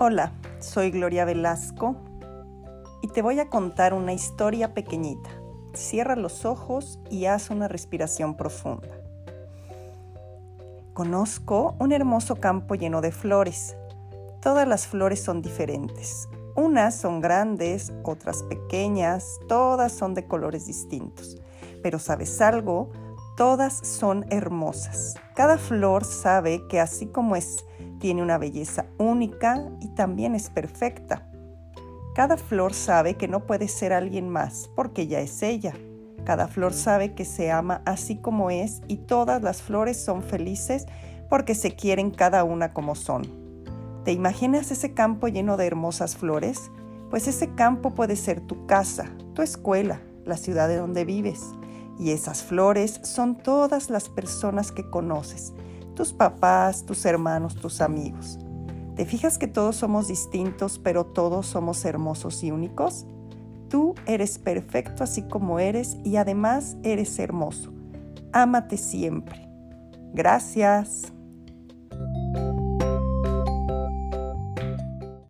Hola, soy Gloria Velasco y te voy a contar una historia pequeñita. Cierra los ojos y haz una respiración profunda. Conozco un hermoso campo lleno de flores. Todas las flores son diferentes. Unas son grandes, otras pequeñas, todas son de colores distintos. Pero sabes algo, todas son hermosas. Cada flor sabe que así como es tiene una belleza única y también es perfecta. Cada flor sabe que no puede ser alguien más porque ya es ella. Cada flor sabe que se ama así como es y todas las flores son felices porque se quieren cada una como son. ¿Te imaginas ese campo lleno de hermosas flores? Pues ese campo puede ser tu casa, tu escuela, la ciudad de donde vives. Y esas flores son todas las personas que conoces, tus papás, tus hermanos, tus amigos. ¿Te fijas que todos somos distintos, pero todos somos hermosos y únicos? Tú eres perfecto así como eres y además eres hermoso. Ámate siempre. Gracias.